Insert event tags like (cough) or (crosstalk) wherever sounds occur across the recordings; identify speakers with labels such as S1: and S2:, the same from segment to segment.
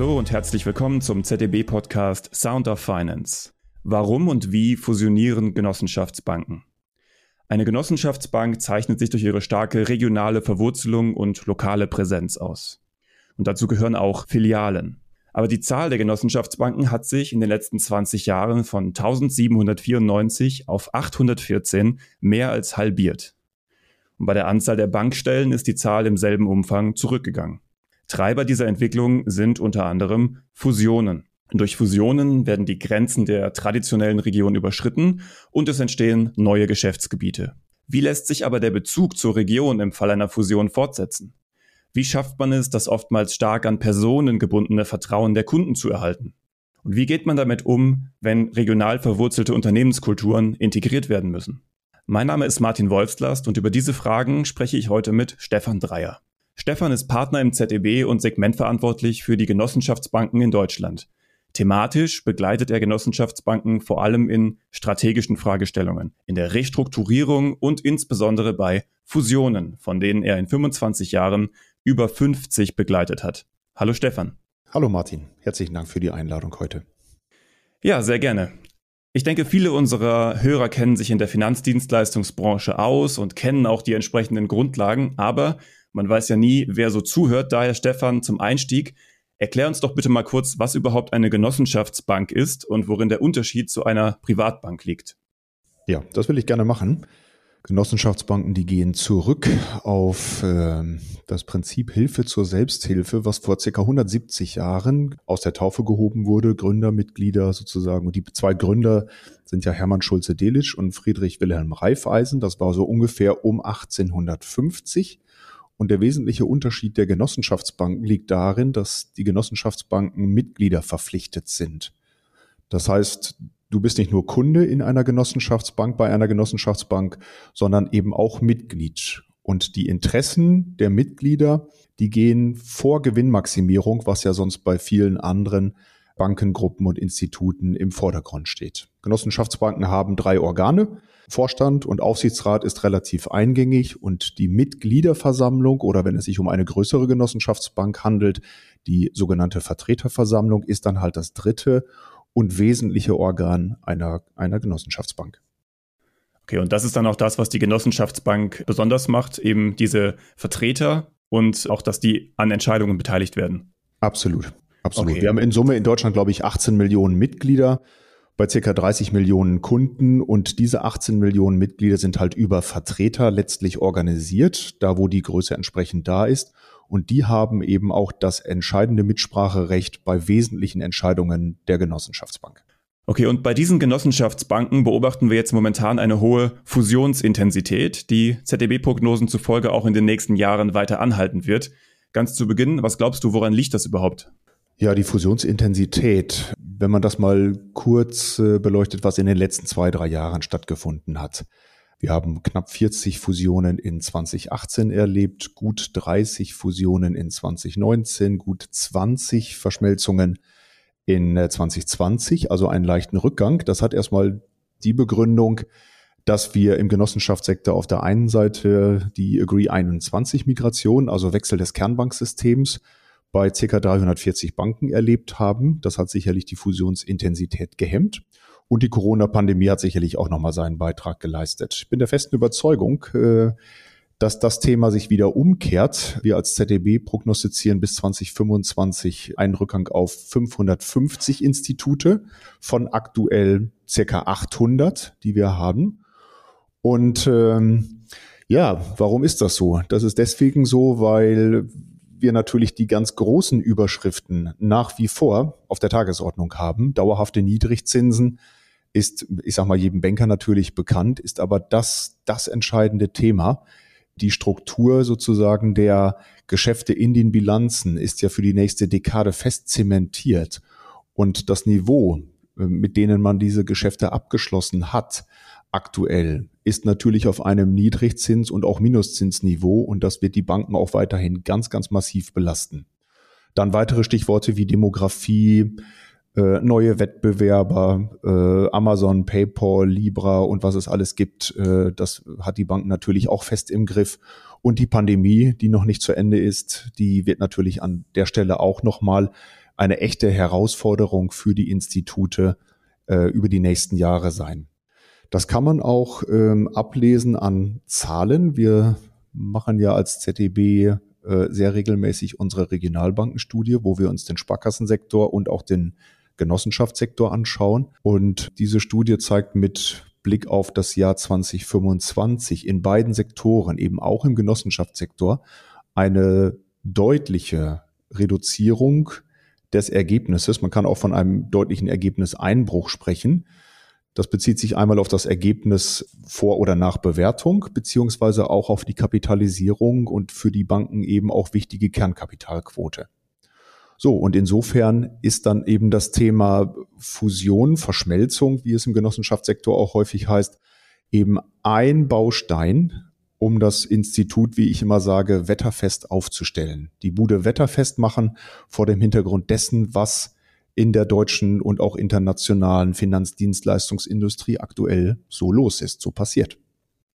S1: Hallo und herzlich willkommen zum ZDB-Podcast Sound of Finance. Warum und wie fusionieren Genossenschaftsbanken? Eine Genossenschaftsbank zeichnet sich durch ihre starke regionale Verwurzelung und lokale Präsenz aus. Und dazu gehören auch Filialen. Aber die Zahl der Genossenschaftsbanken hat sich in den letzten 20 Jahren von 1794 auf 814 mehr als halbiert. Und bei der Anzahl der Bankstellen ist die Zahl im selben Umfang zurückgegangen. Treiber dieser Entwicklung sind unter anderem Fusionen. Durch Fusionen werden die Grenzen der traditionellen Region überschritten und es entstehen neue Geschäftsgebiete. Wie lässt sich aber der Bezug zur Region im Fall einer Fusion fortsetzen? Wie schafft man es, das oftmals stark an Personen gebundene Vertrauen der Kunden zu erhalten? Und wie geht man damit um, wenn regional verwurzelte Unternehmenskulturen integriert werden müssen? Mein Name ist Martin Wolfslast und über diese Fragen spreche ich heute mit Stefan Dreier. Stefan ist Partner im ZEB und segmentverantwortlich für die Genossenschaftsbanken in Deutschland. Thematisch begleitet er Genossenschaftsbanken vor allem in strategischen Fragestellungen, in der Restrukturierung und insbesondere bei Fusionen, von denen er in 25 Jahren über 50 begleitet hat. Hallo Stefan.
S2: Hallo Martin, herzlichen Dank für die Einladung heute.
S1: Ja, sehr gerne. Ich denke, viele unserer Hörer kennen sich in der Finanzdienstleistungsbranche aus und kennen auch die entsprechenden Grundlagen, aber man weiß ja nie, wer so zuhört. Daher, Stefan, zum Einstieg, Erklär uns doch bitte mal kurz, was überhaupt eine Genossenschaftsbank ist und worin der Unterschied zu einer Privatbank liegt.
S2: Ja, das will ich gerne machen. Genossenschaftsbanken, die gehen zurück auf äh, das Prinzip Hilfe zur Selbsthilfe, was vor circa 170 Jahren aus der Taufe gehoben wurde. Gründermitglieder sozusagen. Und die zwei Gründer sind ja Hermann Schulze-Delitzsch und Friedrich Wilhelm Reifeisen. Das war so ungefähr um 1850. Und der wesentliche Unterschied der Genossenschaftsbanken liegt darin, dass die Genossenschaftsbanken Mitglieder verpflichtet sind. Das heißt, du bist nicht nur Kunde in einer Genossenschaftsbank, bei einer Genossenschaftsbank, sondern eben auch Mitglied. Und die Interessen der Mitglieder, die gehen vor Gewinnmaximierung, was ja sonst bei vielen anderen Bankengruppen und Instituten im Vordergrund steht. Genossenschaftsbanken haben drei Organe. Vorstand und Aufsichtsrat ist relativ eingängig und die Mitgliederversammlung oder wenn es sich um eine größere Genossenschaftsbank handelt, die sogenannte Vertreterversammlung ist dann halt das dritte und wesentliche Organ einer, einer Genossenschaftsbank.
S1: Okay, und das ist dann auch das, was die Genossenschaftsbank besonders macht, eben diese Vertreter und auch, dass die an Entscheidungen beteiligt werden.
S2: Absolut. Absolut. Okay. Wir haben in Summe in Deutschland, glaube ich, 18 Millionen Mitglieder bei circa 30 Millionen Kunden und diese 18 Millionen Mitglieder sind halt über Vertreter letztlich organisiert, da wo die Größe entsprechend da ist. Und die haben eben auch das entscheidende Mitspracherecht bei wesentlichen Entscheidungen der Genossenschaftsbank.
S1: Okay, und bei diesen Genossenschaftsbanken beobachten wir jetzt momentan eine hohe Fusionsintensität, die ZDB-Prognosen zufolge auch in den nächsten Jahren weiter anhalten wird. Ganz zu Beginn, was glaubst du, woran liegt das überhaupt?
S2: Ja, die Fusionsintensität, wenn man das mal kurz äh, beleuchtet, was in den letzten zwei, drei Jahren stattgefunden hat. Wir haben knapp 40 Fusionen in 2018 erlebt, gut 30 Fusionen in 2019, gut 20 Verschmelzungen in 2020, äh, also einen leichten Rückgang. Das hat erstmal die Begründung, dass wir im Genossenschaftssektor auf der einen Seite die Agree 21 Migration, also Wechsel des Kernbanksystems, bei ca. 340 Banken erlebt haben. Das hat sicherlich die Fusionsintensität gehemmt. Und die Corona-Pandemie hat sicherlich auch nochmal seinen Beitrag geleistet. Ich bin der festen Überzeugung, äh, dass das Thema sich wieder umkehrt. Wir als ZDB prognostizieren bis 2025 einen Rückgang auf 550 Institute von aktuell circa 800, die wir haben. Und ähm, ja, warum ist das so? Das ist deswegen so, weil wir natürlich die ganz großen Überschriften nach wie vor auf der Tagesordnung haben. Dauerhafte Niedrigzinsen ist, ich sag mal, jedem Banker natürlich bekannt, ist aber das, das entscheidende Thema. Die Struktur sozusagen der Geschäfte in den Bilanzen ist ja für die nächste Dekade fest zementiert. Und das Niveau, äh, mit denen man diese Geschäfte abgeschlossen hat, aktuell ist natürlich auf einem Niedrigzins- und auch Minuszinsniveau und das wird die Banken auch weiterhin ganz, ganz massiv belasten. Dann weitere Stichworte wie Demografie, äh, neue Wettbewerber, äh, Amazon, PayPal, Libra und was es alles gibt, äh, das hat die Banken natürlich auch fest im Griff. Und die Pandemie, die noch nicht zu Ende ist, die wird natürlich an der Stelle auch nochmal eine echte Herausforderung für die Institute äh, über die nächsten Jahre sein. Das kann man auch ähm, ablesen an Zahlen. Wir machen ja als ZDB äh, sehr regelmäßig unsere Regionalbankenstudie, wo wir uns den Sparkassensektor und auch den Genossenschaftssektor anschauen. Und diese Studie zeigt mit Blick auf das Jahr 2025 in beiden Sektoren, eben auch im Genossenschaftssektor, eine deutliche Reduzierung des Ergebnisses. Man kann auch von einem deutlichen Ergebniseinbruch sprechen. Das bezieht sich einmal auf das Ergebnis vor oder nach Bewertung, beziehungsweise auch auf die Kapitalisierung und für die Banken eben auch wichtige Kernkapitalquote. So, und insofern ist dann eben das Thema Fusion, Verschmelzung, wie es im Genossenschaftssektor auch häufig heißt, eben ein Baustein, um das Institut, wie ich immer sage, wetterfest aufzustellen. Die Bude wetterfest machen vor dem Hintergrund dessen, was in der deutschen und auch internationalen Finanzdienstleistungsindustrie aktuell so los ist, so passiert.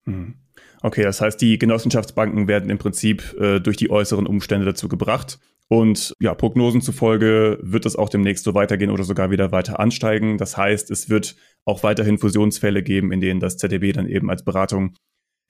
S1: Hm. Okay, das heißt, die Genossenschaftsbanken werden im Prinzip äh, durch die äußeren Umstände dazu gebracht, und ja, Prognosen zufolge wird es auch demnächst so weitergehen oder sogar wieder weiter ansteigen. Das heißt, es wird auch weiterhin Fusionsfälle geben, in denen das ZDB dann eben als Beratung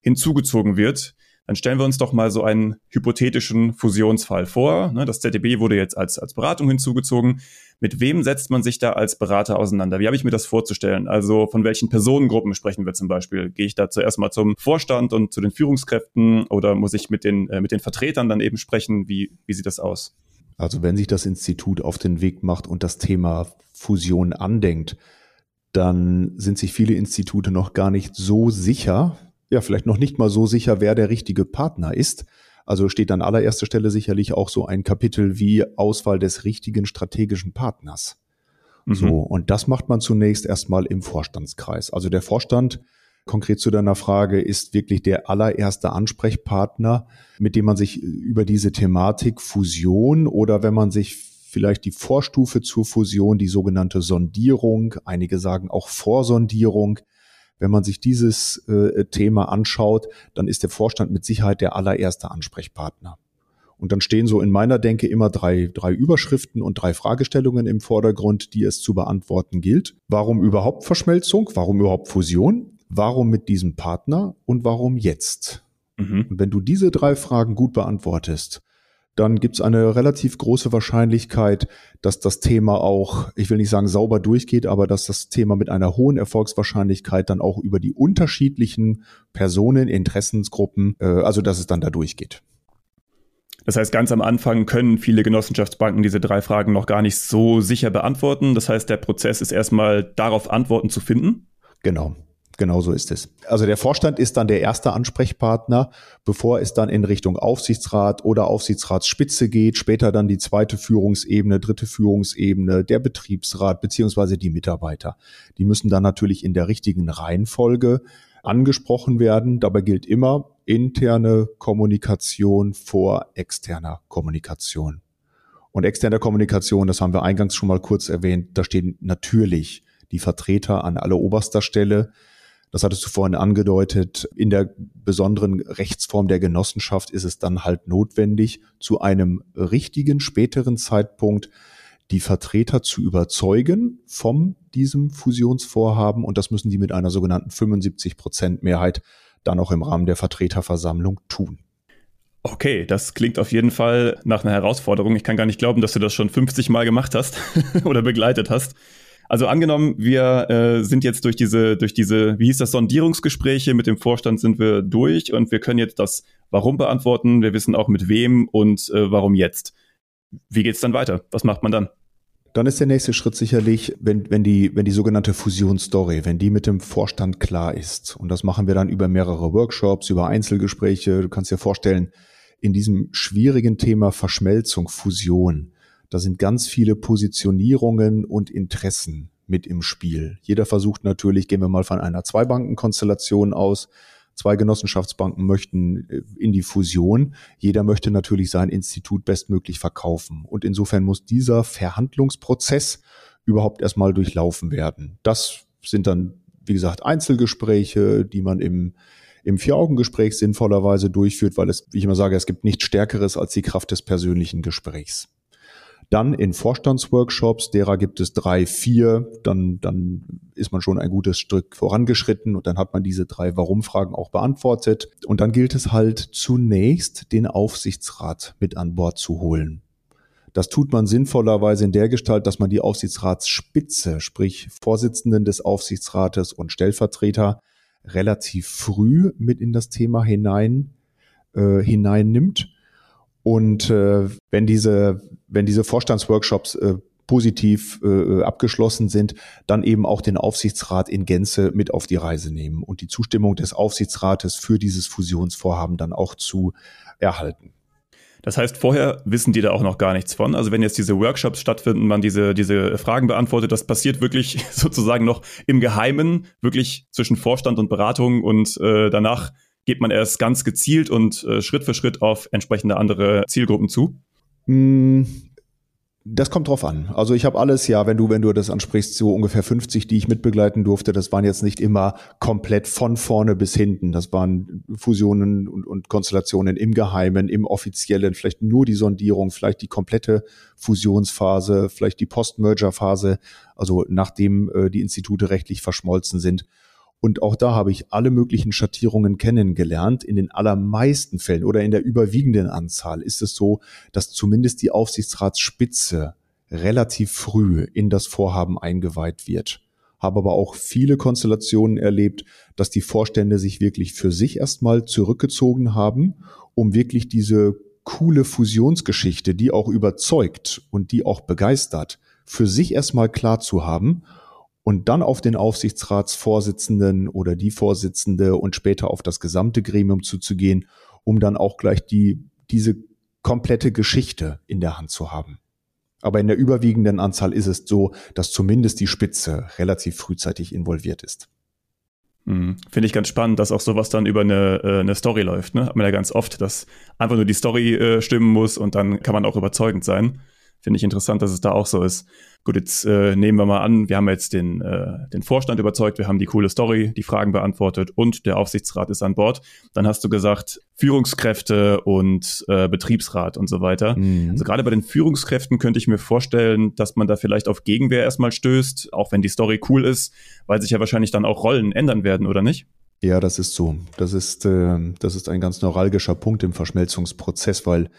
S1: hinzugezogen wird. Dann stellen wir uns doch mal so einen hypothetischen Fusionsfall vor. Ne, das ZDB wurde jetzt als, als Beratung hinzugezogen. Mit wem setzt man sich da als Berater auseinander? Wie habe ich mir das vorzustellen? Also von welchen Personengruppen sprechen wir zum Beispiel? Gehe ich da zuerst mal zum Vorstand und zu den Führungskräften oder muss ich mit den, äh, mit den Vertretern dann eben sprechen? Wie, wie sieht das aus?
S2: Also wenn sich das Institut auf den Weg macht und das Thema Fusion andenkt, dann sind sich viele Institute noch gar nicht so sicher, ja, vielleicht noch nicht mal so sicher, wer der richtige Partner ist. Also steht an allererster Stelle sicherlich auch so ein Kapitel wie Auswahl des richtigen strategischen Partners. Mhm. So, und das macht man zunächst erstmal im Vorstandskreis. Also der Vorstand, konkret zu deiner Frage, ist wirklich der allererste Ansprechpartner, mit dem man sich über diese Thematik Fusion oder wenn man sich vielleicht die Vorstufe zur Fusion, die sogenannte Sondierung, einige sagen auch Vorsondierung, wenn man sich dieses äh, Thema anschaut, dann ist der Vorstand mit Sicherheit der allererste Ansprechpartner. Und dann stehen so in meiner Denke immer drei, drei Überschriften und drei Fragestellungen im Vordergrund, die es zu beantworten gilt. Warum überhaupt Verschmelzung? Warum überhaupt Fusion? Warum mit diesem Partner? Und warum jetzt? Mhm. Und wenn du diese drei Fragen gut beantwortest, dann gibt es eine relativ große Wahrscheinlichkeit, dass das Thema auch, ich will nicht sagen sauber durchgeht, aber dass das Thema mit einer hohen Erfolgswahrscheinlichkeit dann auch über die unterschiedlichen Personen, Interessensgruppen, äh, also dass es dann da durchgeht.
S1: Das heißt, ganz am Anfang können viele Genossenschaftsbanken diese drei Fragen noch gar nicht so sicher beantworten. Das heißt, der Prozess ist erstmal darauf Antworten zu finden.
S2: Genau. Genau so ist es. Also der Vorstand ist dann der erste Ansprechpartner, bevor es dann in Richtung Aufsichtsrat oder Aufsichtsratsspitze geht, später dann die zweite Führungsebene, dritte Führungsebene, der Betriebsrat beziehungsweise die Mitarbeiter. Die müssen dann natürlich in der richtigen Reihenfolge angesprochen werden. Dabei gilt immer interne Kommunikation vor externer Kommunikation. Und externe Kommunikation, das haben wir eingangs schon mal kurz erwähnt, da stehen natürlich die Vertreter an aller oberster Stelle das hattest du vorhin angedeutet. In der besonderen Rechtsform der Genossenschaft ist es dann halt notwendig, zu einem richtigen späteren Zeitpunkt die Vertreter zu überzeugen von diesem Fusionsvorhaben und das müssen die mit einer sogenannten 75 Prozent Mehrheit dann auch im Rahmen der Vertreterversammlung tun.
S1: Okay, das klingt auf jeden Fall nach einer Herausforderung. Ich kann gar nicht glauben, dass du das schon 50 Mal gemacht hast (laughs) oder begleitet hast. Also angenommen, wir äh, sind jetzt durch diese, durch diese, wie hieß das, Sondierungsgespräche mit dem Vorstand sind wir durch und wir können jetzt das Warum beantworten. Wir wissen auch mit wem und äh, warum jetzt. Wie geht's dann weiter? Was macht man dann?
S2: Dann ist der nächste Schritt sicherlich, wenn, wenn, die, wenn die sogenannte Fusionsstory, wenn die mit dem Vorstand klar ist. Und das machen wir dann über mehrere Workshops, über Einzelgespräche. Du kannst dir vorstellen, in diesem schwierigen Thema Verschmelzung, Fusion, da sind ganz viele Positionierungen und Interessen mit im Spiel. Jeder versucht natürlich, gehen wir mal von einer Zwei-Banken-Konstellation aus, zwei Genossenschaftsbanken möchten äh, in die Fusion. Jeder möchte natürlich sein Institut bestmöglich verkaufen. Und insofern muss dieser Verhandlungsprozess überhaupt erstmal durchlaufen werden. Das sind dann, wie gesagt, Einzelgespräche, die man im, im Vier-Augen-Gespräch sinnvollerweise durchführt, weil es, wie ich immer sage, es gibt nichts Stärkeres als die Kraft des persönlichen Gesprächs. Dann in Vorstandsworkshops, derer gibt es drei, vier, dann, dann ist man schon ein gutes Stück vorangeschritten und dann hat man diese drei Warum-Fragen auch beantwortet. Und dann gilt es halt zunächst, den Aufsichtsrat mit an Bord zu holen. Das tut man sinnvollerweise in der Gestalt, dass man die Aufsichtsratsspitze, sprich Vorsitzenden des Aufsichtsrates und Stellvertreter, relativ früh mit in das Thema hinein äh, hineinnimmt. Und äh, wenn diese wenn diese Vorstandsworkshops äh, positiv äh, abgeschlossen sind, dann eben auch den Aufsichtsrat in Gänze mit auf die Reise nehmen und die Zustimmung des Aufsichtsrates für dieses Fusionsvorhaben dann auch zu erhalten.
S1: Das heißt, vorher wissen die da auch noch gar nichts von. Also wenn jetzt diese Workshops stattfinden, man diese, diese Fragen beantwortet, das passiert wirklich (laughs) sozusagen noch im Geheimen, wirklich zwischen Vorstand und Beratung und äh, danach geht man erst ganz gezielt und äh, Schritt für Schritt auf entsprechende andere Zielgruppen zu?
S2: Mm, das kommt drauf an. Also ich habe alles, ja, wenn du, wenn du das ansprichst, so ungefähr 50, die ich mitbegleiten durfte, das waren jetzt nicht immer komplett von vorne bis hinten. Das waren Fusionen und, und Konstellationen im Geheimen, im Offiziellen, vielleicht nur die Sondierung, vielleicht die komplette Fusionsphase, vielleicht die Post-Merger-Phase, also nachdem äh, die Institute rechtlich verschmolzen sind. Und auch da habe ich alle möglichen Schattierungen kennengelernt. In den allermeisten Fällen oder in der überwiegenden Anzahl ist es so, dass zumindest die Aufsichtsratsspitze relativ früh in das Vorhaben eingeweiht wird. Habe aber auch viele Konstellationen erlebt, dass die Vorstände sich wirklich für sich erstmal zurückgezogen haben, um wirklich diese coole Fusionsgeschichte, die auch überzeugt und die auch begeistert, für sich erstmal klar zu haben und dann auf den Aufsichtsratsvorsitzenden oder die Vorsitzende und später auf das gesamte Gremium zuzugehen, um dann auch gleich die, diese komplette Geschichte in der Hand zu haben. Aber in der überwiegenden Anzahl ist es so, dass zumindest die Spitze relativ frühzeitig involviert ist.
S1: Mhm. Finde ich ganz spannend, dass auch sowas dann über eine, äh, eine Story läuft. Ne? Hat man ja ganz oft, dass einfach nur die Story äh, stimmen muss und dann kann man auch überzeugend sein. Finde ich interessant, dass es da auch so ist. Gut, jetzt äh, nehmen wir mal an, wir haben jetzt den, äh, den Vorstand überzeugt, wir haben die coole Story, die Fragen beantwortet und der Aufsichtsrat ist an Bord. Dann hast du gesagt, Führungskräfte und äh, Betriebsrat und so weiter. Mhm. Also gerade bei den Führungskräften könnte ich mir vorstellen, dass man da vielleicht auf Gegenwehr erstmal stößt, auch wenn die Story cool ist, weil sich ja wahrscheinlich dann auch Rollen ändern werden, oder nicht?
S2: Ja, das ist so. Das ist, äh, das ist ein ganz neuralgischer Punkt im Verschmelzungsprozess, weil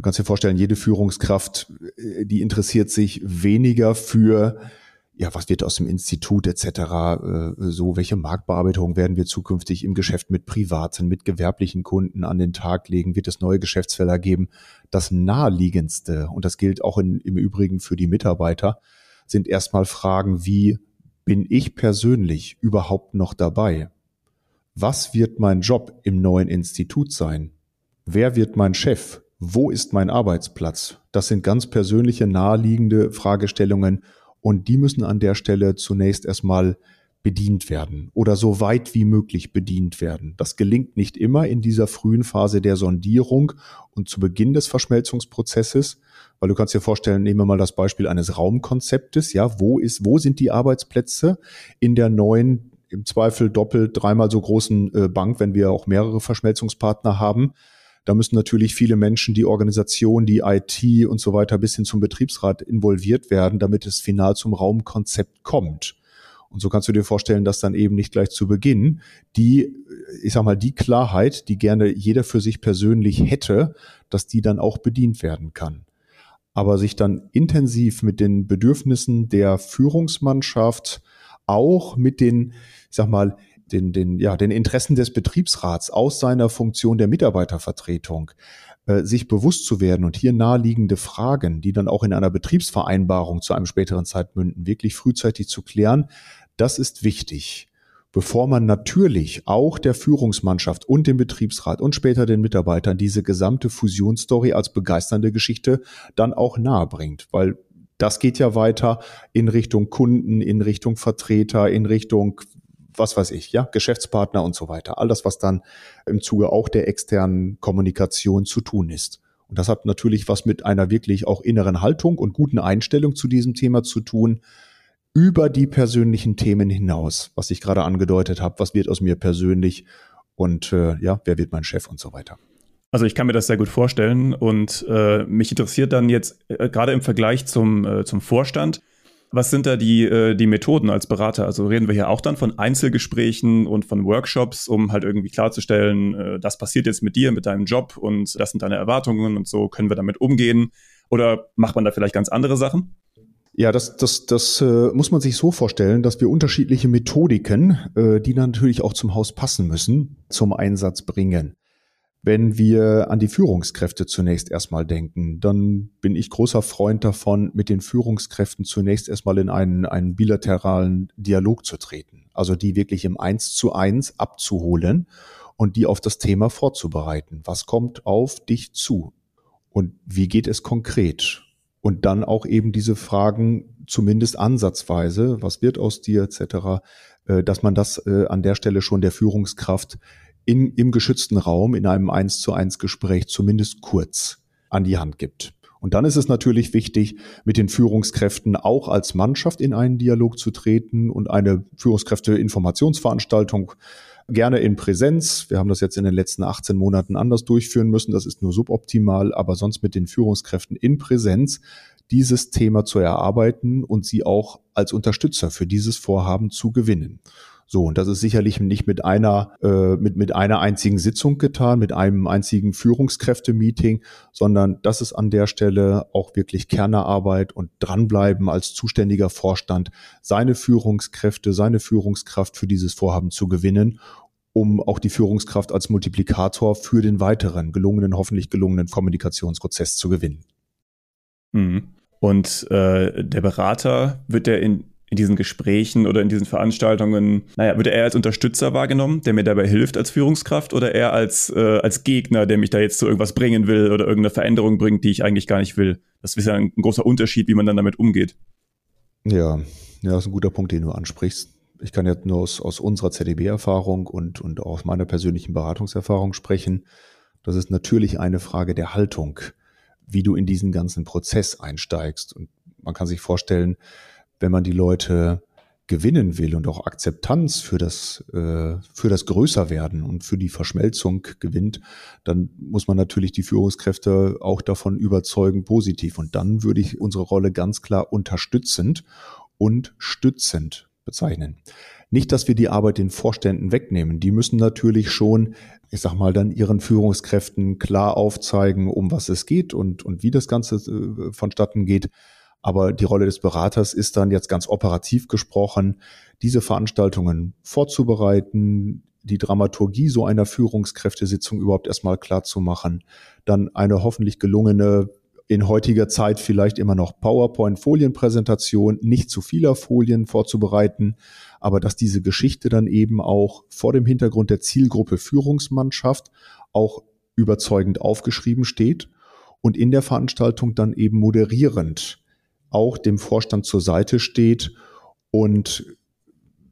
S2: Du kannst dir vorstellen, jede Führungskraft, äh, die interessiert sich weniger für, ja, was wird aus dem Institut etc., äh, so, welche Marktbearbeitung werden wir zukünftig im Geschäft mit privaten, mit gewerblichen Kunden an den Tag legen, wird es neue Geschäftsfelder geben. Das naheliegendste, und das gilt auch in, im Übrigen für die Mitarbeiter, sind erstmal Fragen wie, bin ich persönlich überhaupt noch dabei? Was wird mein Job im neuen Institut sein? Wer wird mein Chef? Wo ist mein Arbeitsplatz? Das sind ganz persönliche, naheliegende Fragestellungen und die müssen an der Stelle zunächst erstmal bedient werden oder so weit wie möglich bedient werden. Das gelingt nicht immer in dieser frühen Phase der Sondierung und zu Beginn des Verschmelzungsprozesses, weil du kannst dir vorstellen, nehmen wir mal das Beispiel eines Raumkonzeptes, ja, wo ist, wo sind die Arbeitsplätze in der neuen, im Zweifel doppelt, dreimal so großen äh, Bank, wenn wir auch mehrere Verschmelzungspartner haben? Da müssen natürlich viele Menschen, die Organisation, die IT und so weiter bis hin zum Betriebsrat involviert werden, damit es final zum Raumkonzept kommt. Und so kannst du dir vorstellen, dass dann eben nicht gleich zu Beginn die, ich sag mal, die Klarheit, die gerne jeder für sich persönlich hätte, dass die dann auch bedient werden kann. Aber sich dann intensiv mit den Bedürfnissen der Führungsmannschaft, auch mit den, ich sag mal, den, den, ja, den Interessen des Betriebsrats aus seiner Funktion der Mitarbeitervertretung äh, sich bewusst zu werden und hier naheliegende Fragen, die dann auch in einer Betriebsvereinbarung zu einem späteren Zeit münden, wirklich frühzeitig zu klären, das ist wichtig. Bevor man natürlich auch der Führungsmannschaft und dem Betriebsrat und später den Mitarbeitern diese gesamte Fusionsstory als begeisternde Geschichte dann auch nahe bringt, weil das geht ja weiter in Richtung Kunden, in Richtung Vertreter, in Richtung was weiß ich, ja, Geschäftspartner und so weiter. All das, was dann im Zuge auch der externen Kommunikation zu tun ist. Und das hat natürlich was mit einer wirklich auch inneren Haltung und guten Einstellung zu diesem Thema zu tun, über die persönlichen Themen hinaus, was ich gerade angedeutet habe, was wird aus mir persönlich und äh, ja, wer wird mein Chef und so weiter.
S1: Also ich kann mir das sehr gut vorstellen und äh, mich interessiert dann jetzt äh, gerade im Vergleich zum, äh, zum Vorstand, was sind da die, äh, die Methoden als Berater? Also reden wir hier auch dann von Einzelgesprächen und von Workshops, um halt irgendwie klarzustellen, äh, das passiert jetzt mit dir, mit deinem Job und das sind deine Erwartungen und so können wir damit umgehen? Oder macht man da vielleicht ganz andere Sachen?
S2: Ja, das, das, das äh, muss man sich so vorstellen, dass wir unterschiedliche Methodiken, äh, die natürlich auch zum Haus passen müssen, zum Einsatz bringen. Wenn wir an die Führungskräfte zunächst erstmal denken, dann bin ich großer Freund davon, mit den Führungskräften zunächst erstmal in einen, einen bilateralen Dialog zu treten. Also die wirklich im Eins zu eins abzuholen und die auf das Thema vorzubereiten. Was kommt auf dich zu? Und wie geht es konkret? Und dann auch eben diese Fragen zumindest ansatzweise, was wird aus dir etc., äh, dass man das äh, an der Stelle schon der Führungskraft in, im geschützten Raum in einem eins zu eins Gespräch zumindest kurz an die Hand gibt. Und dann ist es natürlich wichtig, mit den Führungskräften auch als Mannschaft in einen Dialog zu treten und eine Führungskräfte-Informationsveranstaltung gerne in Präsenz. Wir haben das jetzt in den letzten 18 Monaten anders durchführen müssen. Das ist nur suboptimal, aber sonst mit den Führungskräften in Präsenz dieses Thema zu erarbeiten und sie auch als Unterstützer für dieses Vorhaben zu gewinnen. So, und das ist sicherlich nicht mit einer, äh, mit, mit einer einzigen Sitzung getan, mit einem einzigen Führungskräfte-Meeting, sondern das ist an der Stelle auch wirklich Kernerarbeit und dranbleiben als zuständiger Vorstand, seine Führungskräfte, seine Führungskraft für dieses Vorhaben zu gewinnen um auch die Führungskraft als Multiplikator für den weiteren gelungenen, hoffentlich gelungenen Kommunikationsprozess zu gewinnen.
S1: Mhm. Und äh, der Berater wird der in in diesen Gesprächen oder in diesen Veranstaltungen, naja, wird er eher als Unterstützer wahrgenommen, der mir dabei hilft als Führungskraft oder eher als, äh, als Gegner, der mich da jetzt zu irgendwas bringen will oder irgendeine Veränderung bringt, die ich eigentlich gar nicht will? Das ist ja ein, großer Unterschied, wie man dann damit umgeht.
S2: Ja, ja, das ist ein guter Punkt, den du ansprichst. Ich kann ja nur aus, aus unserer ZDB-Erfahrung und, und aus meiner persönlichen Beratungserfahrung sprechen. Das ist natürlich eine Frage der Haltung, wie du in diesen ganzen Prozess einsteigst. Und man kann sich vorstellen, wenn man die Leute gewinnen will und auch Akzeptanz für das, äh, für das Größerwerden und für die Verschmelzung gewinnt, dann muss man natürlich die Führungskräfte auch davon überzeugen, positiv. Und dann würde ich unsere Rolle ganz klar unterstützend und stützend bezeichnen. Nicht, dass wir die Arbeit den Vorständen wegnehmen. Die müssen natürlich schon, ich sag mal, dann ihren Führungskräften klar aufzeigen, um was es geht und, und wie das Ganze äh, vonstatten geht. Aber die Rolle des Beraters ist dann jetzt ganz operativ gesprochen, diese Veranstaltungen vorzubereiten, die Dramaturgie so einer Führungskräftesitzung überhaupt erstmal klar zu machen, dann eine hoffentlich gelungene, in heutiger Zeit vielleicht immer noch PowerPoint-Folienpräsentation, nicht zu vieler Folien vorzubereiten, aber dass diese Geschichte dann eben auch vor dem Hintergrund der Zielgruppe Führungsmannschaft auch überzeugend aufgeschrieben steht und in der Veranstaltung dann eben moderierend auch dem Vorstand zur Seite steht und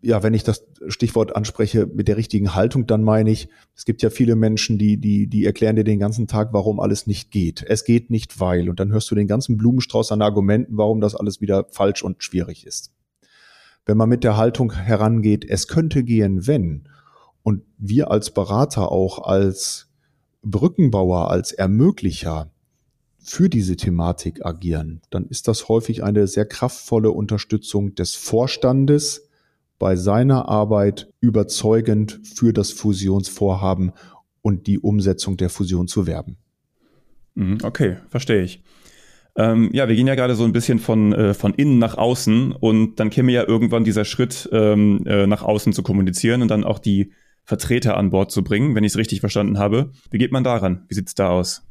S2: ja, wenn ich das Stichwort anspreche mit der richtigen Haltung, dann meine ich, es gibt ja viele Menschen, die, die, die erklären dir den ganzen Tag, warum alles nicht geht. Es geht nicht, weil. Und dann hörst du den ganzen Blumenstrauß an Argumenten, warum das alles wieder falsch und schwierig ist. Wenn man mit der Haltung herangeht, es könnte gehen, wenn. Und wir als Berater auch als Brückenbauer, als Ermöglicher für diese Thematik agieren, dann ist das häufig eine sehr kraftvolle Unterstützung des Vorstandes bei seiner Arbeit überzeugend für das Fusionsvorhaben und die Umsetzung der Fusion zu werben.
S1: Mhm, okay, verstehe ich. Ähm, ja, wir gehen ja gerade so ein bisschen von, äh, von innen nach außen und dann käme ja irgendwann dieser Schritt, ähm, äh, nach außen zu kommunizieren und dann auch die Vertreter an Bord zu bringen, wenn ich es richtig verstanden habe. Wie geht man daran? Wie sieht es da aus?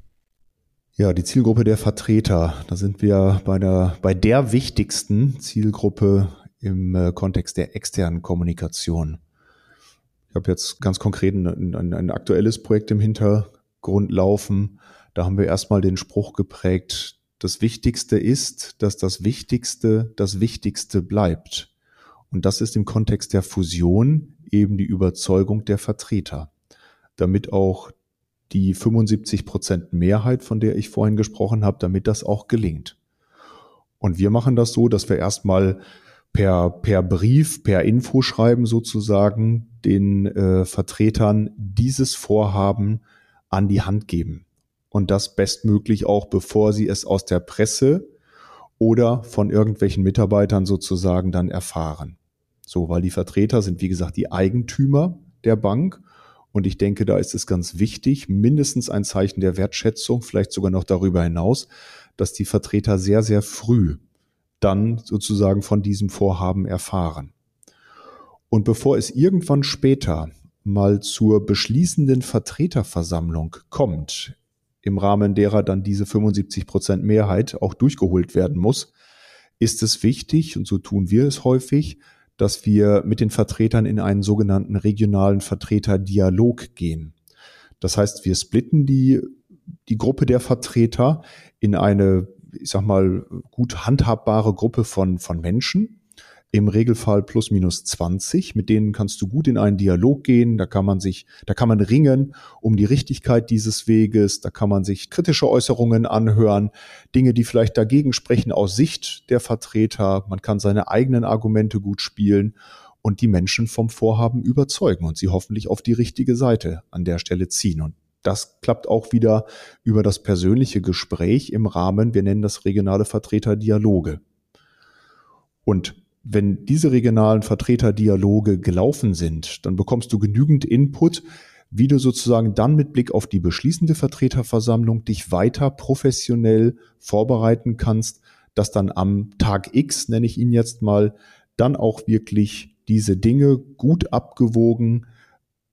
S2: Ja, die Zielgruppe der Vertreter. Da sind wir bei der, bei der wichtigsten Zielgruppe im äh, Kontext der externen Kommunikation. Ich habe jetzt ganz konkret ein, ein, ein aktuelles Projekt im Hintergrund laufen. Da haben wir erstmal den Spruch geprägt, das Wichtigste ist, dass das Wichtigste das Wichtigste bleibt. Und das ist im Kontext der Fusion eben die Überzeugung der Vertreter, damit auch die 75 Prozent Mehrheit, von der ich vorhin gesprochen habe, damit das auch gelingt. Und wir machen das so, dass wir erstmal per, per Brief, per Infoschreiben sozusagen den äh, Vertretern dieses Vorhaben an die Hand geben. Und das bestmöglich auch, bevor sie es aus der Presse oder von irgendwelchen Mitarbeitern sozusagen dann erfahren. So, weil die Vertreter sind, wie gesagt, die Eigentümer der Bank. Und ich denke, da ist es ganz wichtig, mindestens ein Zeichen der Wertschätzung, vielleicht sogar noch darüber hinaus, dass die Vertreter sehr, sehr früh dann sozusagen von diesem Vorhaben erfahren. Und bevor es irgendwann später mal zur beschließenden Vertreterversammlung kommt, im Rahmen derer dann diese 75 Prozent Mehrheit auch durchgeholt werden muss, ist es wichtig, und so tun wir es häufig, dass wir mit den Vertretern in einen sogenannten regionalen Vertreterdialog gehen. Das heißt, wir splitten die, die Gruppe der Vertreter in eine, ich sag mal, gut handhabbare Gruppe von, von Menschen, im Regelfall plus minus 20. Mit denen kannst du gut in einen Dialog gehen. Da kann man sich, da kann man ringen um die Richtigkeit dieses Weges. Da kann man sich kritische Äußerungen anhören, Dinge, die vielleicht dagegen sprechen aus Sicht der Vertreter. Man kann seine eigenen Argumente gut spielen und die Menschen vom Vorhaben überzeugen und sie hoffentlich auf die richtige Seite an der Stelle ziehen. Und das klappt auch wieder über das persönliche Gespräch im Rahmen, wir nennen das regionale Vertreterdialoge. Und wenn diese regionalen Vertreterdialoge gelaufen sind, dann bekommst du genügend Input, wie du sozusagen dann mit Blick auf die beschließende Vertreterversammlung dich weiter professionell vorbereiten kannst, dass dann am Tag X, nenne ich ihn jetzt mal, dann auch wirklich diese Dinge gut abgewogen,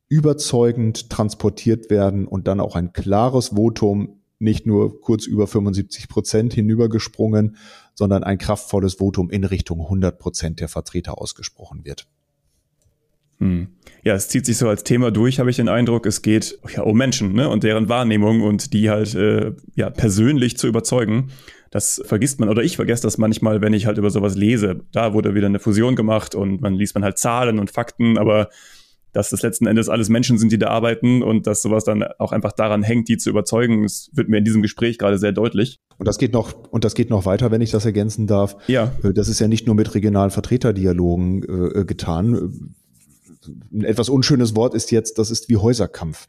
S2: überzeugend transportiert werden und dann auch ein klares Votum nicht nur kurz über 75 Prozent hinübergesprungen, sondern ein kraftvolles Votum in Richtung 100 Prozent der Vertreter ausgesprochen wird.
S1: Hm. Ja, es zieht sich so als Thema durch, habe ich den Eindruck. Es geht ja um Menschen ne, und deren Wahrnehmung und die halt äh, ja persönlich zu überzeugen. Das vergisst man oder ich vergesse das manchmal, wenn ich halt über sowas lese. Da wurde wieder eine Fusion gemacht und man liest man halt Zahlen und Fakten, aber dass das letzten Endes alles Menschen sind, die da arbeiten und dass sowas dann auch einfach daran hängt, die zu überzeugen. Das wird mir in diesem Gespräch gerade sehr deutlich.
S2: Und das geht noch, und das geht noch weiter, wenn ich das ergänzen darf. Ja. Äh, das ist ja nicht nur mit regionalen Vertreterdialogen äh, äh, getan. Ein etwas unschönes Wort ist jetzt, das ist wie Häuserkampf.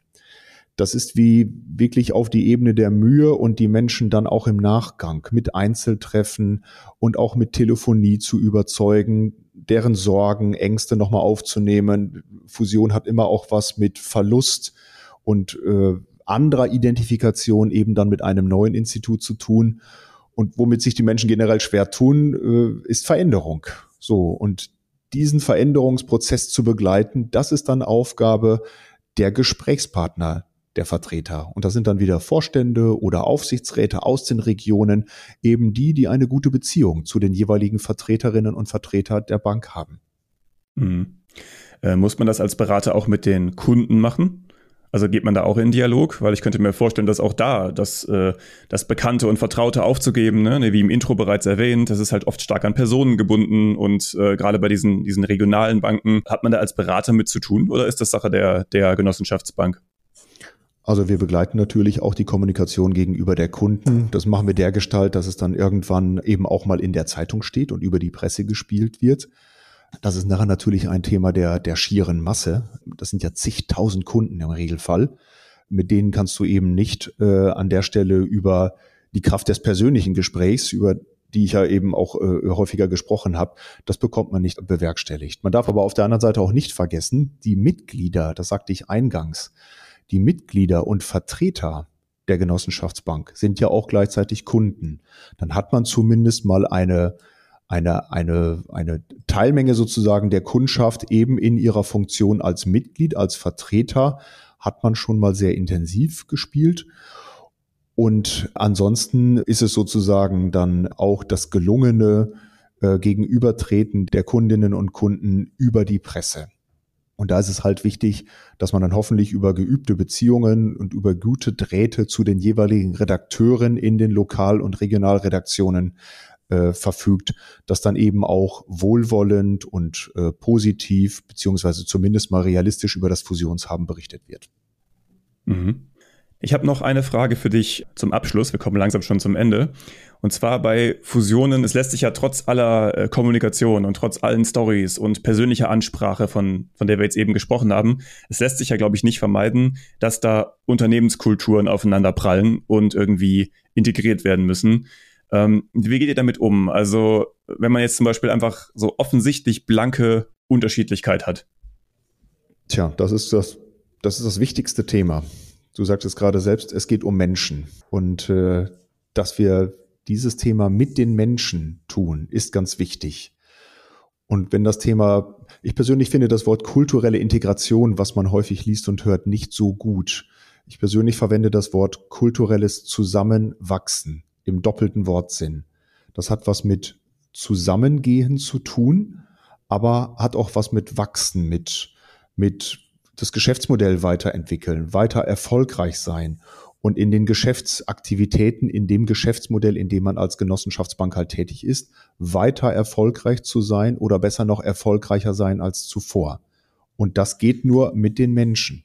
S2: Das ist wie wirklich auf die Ebene der Mühe und die Menschen dann auch im Nachgang mit Einzeltreffen und auch mit Telefonie zu überzeugen, deren Sorgen, Ängste nochmal aufzunehmen. Fusion hat immer auch was mit Verlust und äh, anderer Identifikation eben dann mit einem neuen Institut zu tun. Und womit sich die Menschen generell schwer tun, äh, ist Veränderung. So. Und diesen Veränderungsprozess zu begleiten, das ist dann Aufgabe der Gesprächspartner, der Vertreter. Und das sind dann wieder Vorstände oder Aufsichtsräte aus den Regionen, eben die, die eine gute Beziehung zu den jeweiligen Vertreterinnen und Vertretern der Bank haben.
S1: Mhm. Äh, muss man das als Berater auch mit den Kunden machen? Also geht man da auch in Dialog, weil ich könnte mir vorstellen, dass auch da das, äh, das Bekannte und Vertraute aufzugeben, ne, wie im Intro bereits erwähnt, das ist halt oft stark an Personen gebunden und äh, gerade bei diesen, diesen regionalen Banken hat man da als Berater mit zu tun oder ist das Sache der, der Genossenschaftsbank?
S2: Also wir begleiten natürlich auch die Kommunikation gegenüber der Kunden. Das machen wir der Gestalt, dass es dann irgendwann eben auch mal in der Zeitung steht und über die Presse gespielt wird. Das ist nachher natürlich ein Thema der, der schieren Masse. Das sind ja zigtausend Kunden im Regelfall. Mit denen kannst du eben nicht äh, an der Stelle über die Kraft des persönlichen Gesprächs, über die ich ja eben auch äh, häufiger gesprochen habe, das bekommt man nicht bewerkstelligt. Man darf aber auf der anderen Seite auch nicht vergessen, die Mitglieder, das sagte ich eingangs, die Mitglieder und Vertreter der Genossenschaftsbank sind ja auch gleichzeitig Kunden. Dann hat man zumindest mal eine, eine, eine, eine Teilmenge sozusagen der Kundschaft eben in ihrer Funktion als Mitglied, als Vertreter, hat man schon mal sehr intensiv gespielt. Und ansonsten ist es sozusagen dann auch das gelungene äh, Gegenübertreten der Kundinnen und Kunden über die Presse. Und da ist es halt wichtig, dass man dann hoffentlich über geübte Beziehungen und über gute Drähte zu den jeweiligen Redakteuren in den Lokal- und Regionalredaktionen äh, verfügt, dass dann eben auch wohlwollend und äh, positiv beziehungsweise zumindest mal realistisch über das Fusionshaben berichtet wird.
S1: Mhm. Ich habe noch eine Frage für dich zum Abschluss. Wir kommen langsam schon zum Ende. Und zwar bei Fusionen, es lässt sich ja trotz aller äh, Kommunikation und trotz allen Stories und persönlicher Ansprache, von, von der wir jetzt eben gesprochen haben, es lässt sich ja, glaube ich, nicht vermeiden, dass da Unternehmenskulturen aufeinander prallen und irgendwie integriert werden müssen. Ähm, wie geht ihr damit um? Also, wenn man jetzt zum Beispiel einfach so offensichtlich blanke Unterschiedlichkeit hat.
S2: Tja, das ist das, das ist das wichtigste Thema. Du sagst es gerade selbst, es geht um Menschen. Und äh, dass wir dieses Thema mit den Menschen tun, ist ganz wichtig. Und wenn das Thema, ich persönlich finde das Wort kulturelle Integration, was man häufig liest und hört, nicht so gut. Ich persönlich verwende das Wort kulturelles Zusammenwachsen im doppelten Wortsinn. Das hat was mit Zusammengehen zu tun, aber hat auch was mit Wachsen, mit, mit das Geschäftsmodell weiterentwickeln, weiter erfolgreich sein und in den Geschäftsaktivitäten, in dem Geschäftsmodell, in dem man als Genossenschaftsbank halt tätig ist, weiter erfolgreich zu sein oder besser noch erfolgreicher sein als zuvor. Und das geht nur mit den Menschen.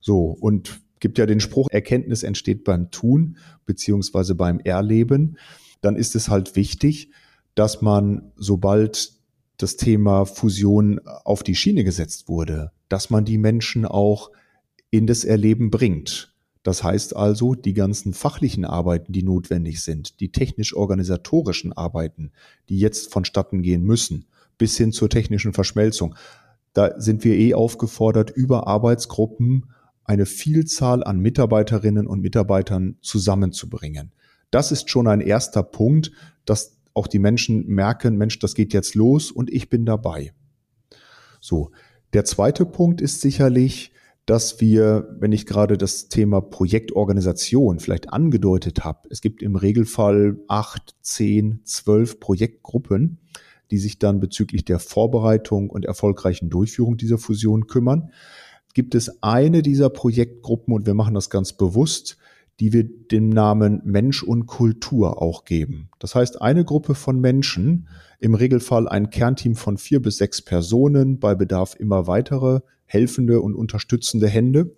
S2: So, und gibt ja den Spruch, Erkenntnis entsteht beim Tun beziehungsweise beim Erleben. Dann ist es halt wichtig, dass man, sobald das Thema Fusion auf die Schiene gesetzt wurde, dass man die Menschen auch in das Erleben bringt. Das heißt also, die ganzen fachlichen Arbeiten, die notwendig sind, die technisch-organisatorischen Arbeiten, die jetzt vonstatten gehen müssen, bis hin zur technischen Verschmelzung, da sind wir eh aufgefordert, über Arbeitsgruppen eine Vielzahl an Mitarbeiterinnen und Mitarbeitern zusammenzubringen. Das ist schon ein erster Punkt, dass auch die Menschen merken, Mensch, das geht jetzt los und ich bin dabei. So. Der zweite Punkt ist sicherlich, dass wir, wenn ich gerade das Thema Projektorganisation vielleicht angedeutet habe, es gibt im Regelfall acht, zehn, zwölf Projektgruppen, die sich dann bezüglich der Vorbereitung und erfolgreichen Durchführung dieser Fusion kümmern. Gibt es eine dieser Projektgruppen, und wir machen das ganz bewusst, die wir dem Namen Mensch und Kultur auch geben. Das heißt, eine Gruppe von Menschen, im Regelfall ein Kernteam von vier bis sechs Personen, bei Bedarf immer weitere helfende und unterstützende Hände,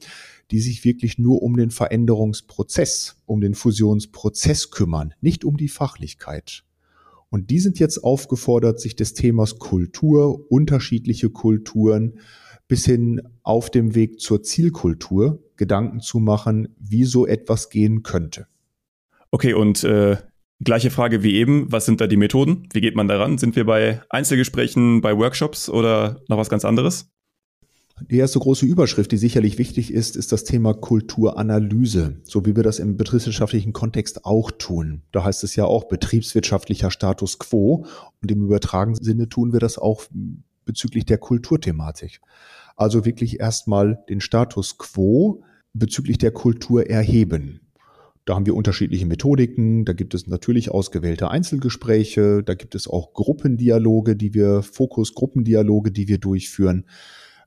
S2: die sich wirklich nur um den Veränderungsprozess, um den Fusionsprozess kümmern, nicht um die Fachlichkeit. Und die sind jetzt aufgefordert, sich des Themas Kultur, unterschiedliche Kulturen bis hin auf dem Weg zur Zielkultur Gedanken zu machen, wie so etwas gehen könnte.
S1: Okay, und äh, gleiche Frage wie eben, was sind da die Methoden? Wie geht man daran? Sind wir bei Einzelgesprächen, bei Workshops oder noch was ganz anderes?
S2: Die erste große Überschrift, die sicherlich wichtig ist, ist das Thema Kulturanalyse, so wie wir das im betriebswirtschaftlichen Kontext auch tun. Da heißt es ja auch betriebswirtschaftlicher Status quo und im übertragenen Sinne tun wir das auch bezüglich der Kulturthematik. Also wirklich erstmal den Status quo bezüglich der Kultur erheben. Da haben wir unterschiedliche Methodiken. Da gibt es natürlich ausgewählte Einzelgespräche. Da gibt es auch Gruppendialoge, die wir, Fokusgruppendialoge, die wir durchführen,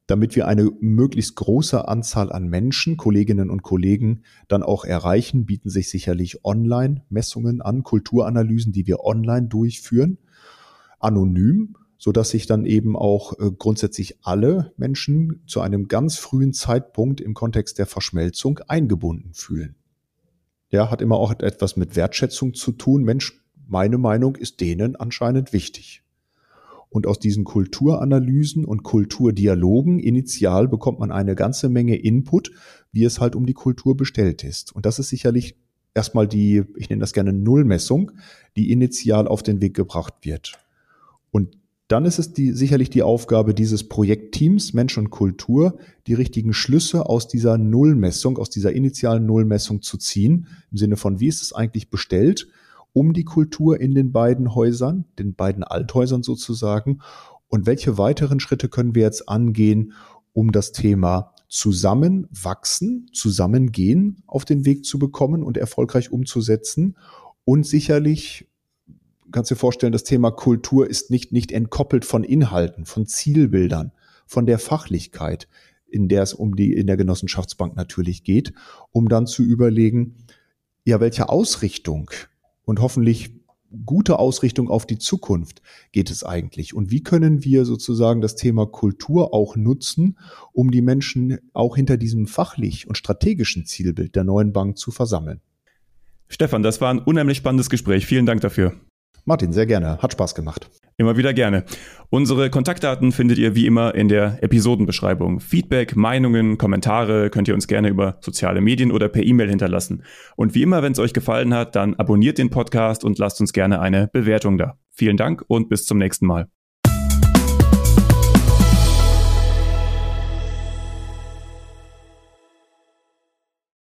S2: damit wir eine möglichst große Anzahl an Menschen, Kolleginnen und Kollegen dann auch erreichen, bieten sich sicherlich Online-Messungen an, Kulturanalysen, die wir online durchführen, anonym so dass sich dann eben auch äh, grundsätzlich alle Menschen zu einem ganz frühen Zeitpunkt im Kontext der Verschmelzung eingebunden fühlen. Ja, hat immer auch etwas mit Wertschätzung zu tun. Mensch, meine Meinung ist denen anscheinend wichtig. Und aus diesen Kulturanalysen und Kulturdialogen initial bekommt man eine ganze Menge Input, wie es halt um die Kultur bestellt ist. Und das ist sicherlich erstmal die, ich nenne das gerne Nullmessung, die initial auf den Weg gebracht wird. Und dann ist es die, sicherlich die Aufgabe dieses Projektteams Mensch und Kultur, die richtigen Schlüsse aus dieser Nullmessung, aus dieser initialen Nullmessung zu ziehen, im Sinne von, wie ist es eigentlich bestellt, um die Kultur in den beiden Häusern, den beiden Althäusern sozusagen, und welche weiteren Schritte können wir jetzt angehen, um das Thema zusammenwachsen, zusammengehen auf den Weg zu bekommen und erfolgreich umzusetzen? Und sicherlich kannst dir vorstellen, das Thema Kultur ist nicht, nicht entkoppelt von Inhalten, von Zielbildern, von der Fachlichkeit, in der es um die, in der Genossenschaftsbank natürlich geht, um dann zu überlegen, ja, welche Ausrichtung und hoffentlich gute Ausrichtung auf die Zukunft geht es eigentlich? Und wie können wir sozusagen das Thema Kultur auch nutzen, um die Menschen auch hinter diesem fachlich und strategischen Zielbild der neuen Bank zu versammeln?
S1: Stefan, das war ein unheimlich spannendes Gespräch. Vielen Dank dafür.
S2: Martin, sehr gerne. Hat Spaß gemacht.
S1: Immer wieder gerne. Unsere Kontaktdaten findet ihr wie immer in der Episodenbeschreibung. Feedback, Meinungen, Kommentare könnt ihr uns gerne über soziale Medien oder per E-Mail hinterlassen. Und wie immer, wenn es euch gefallen hat, dann abonniert den Podcast und lasst uns gerne eine Bewertung da. Vielen Dank und bis zum nächsten Mal.